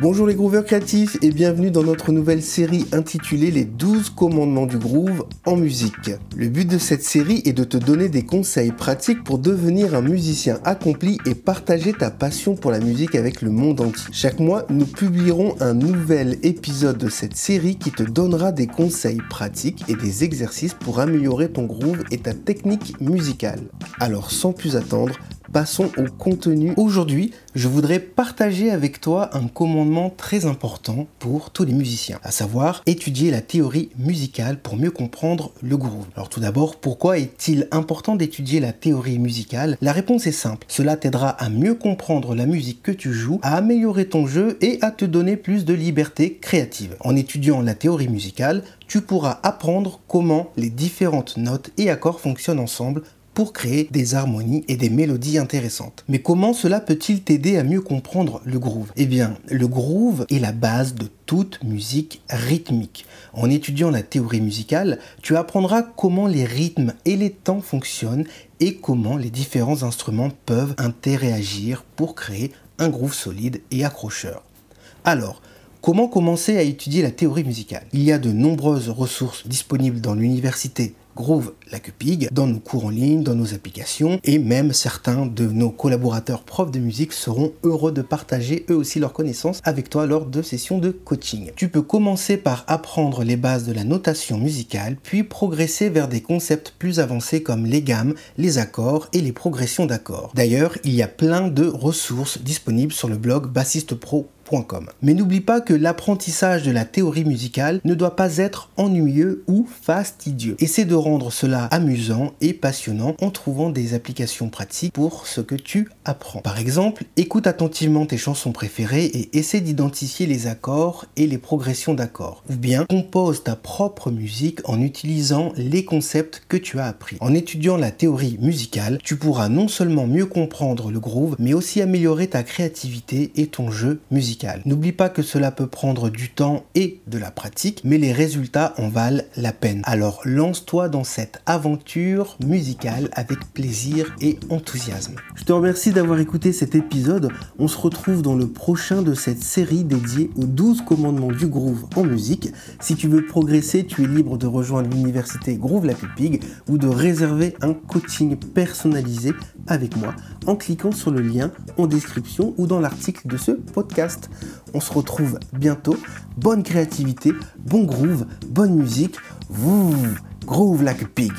Bonjour les grooveurs créatifs et bienvenue dans notre nouvelle série intitulée Les 12 commandements du groove en musique. Le but de cette série est de te donner des conseils pratiques pour devenir un musicien accompli et partager ta passion pour la musique avec le monde entier. Chaque mois, nous publierons un nouvel épisode de cette série qui te donnera des conseils pratiques et des exercices pour améliorer ton groove et ta technique musicale. Alors sans plus attendre, passons au contenu. Aujourd'hui, je voudrais partager avec toi un commandement très important pour tous les musiciens, à savoir étudier la théorie musicale pour mieux comprendre le groove. Alors tout d'abord, pourquoi est-il important d'étudier la théorie musicale? La réponse est simple. Cela t'aidera à mieux comprendre la musique que tu joues, à améliorer ton jeu et à te donner plus de liberté créative. En étudiant la théorie musicale, tu pourras apprendre comment les différentes notes et accords fonctionnent ensemble pour créer des harmonies et des mélodies intéressantes. Mais comment cela peut-il t'aider à mieux comprendre le groove? Eh bien, le groove est la base de toute musique rythmique. En étudiant la théorie musicale, tu apprendras comment les rythmes et les temps fonctionnent et comment les différents instruments peuvent interagir pour créer un groove solide et accrocheur. Alors, Comment commencer à étudier la théorie musicale? Il y a de nombreuses ressources disponibles dans l'université Groove la Cupig dans nos cours en ligne, dans nos applications et même certains de nos collaborateurs profs de musique seront heureux de partager eux aussi leurs connaissances avec toi lors de sessions de coaching. Tu peux commencer par apprendre les bases de la notation musicale puis progresser vers des concepts plus avancés comme les gammes, les accords et les progressions d'accords. D'ailleurs, il y a plein de ressources disponibles sur le blog Bassiste Pro mais n'oublie pas que l'apprentissage de la théorie musicale ne doit pas être ennuyeux ou fastidieux. Essaie de rendre cela amusant et passionnant en trouvant des applications pratiques pour ce que tu apprends. Par exemple, écoute attentivement tes chansons préférées et essaie d'identifier les accords et les progressions d'accords. Ou bien compose ta propre musique en utilisant les concepts que tu as appris. En étudiant la théorie musicale, tu pourras non seulement mieux comprendre le groove, mais aussi améliorer ta créativité et ton jeu musical. N'oublie pas que cela peut prendre du temps et de la pratique, mais les résultats en valent la peine. Alors lance-toi dans cette aventure musicale avec plaisir et enthousiasme. Je te remercie d'avoir écouté cet épisode. On se retrouve dans le prochain de cette série dédiée aux 12 commandements du groove en musique. Si tu veux progresser, tu es libre de rejoindre l'université Groove La Pupig ou de réserver un coaching personnalisé avec moi en cliquant sur le lien en description ou dans l'article de ce On se retrouve bientôt. Bonne créativité, bon groove, bonne musique. Groove like a pig.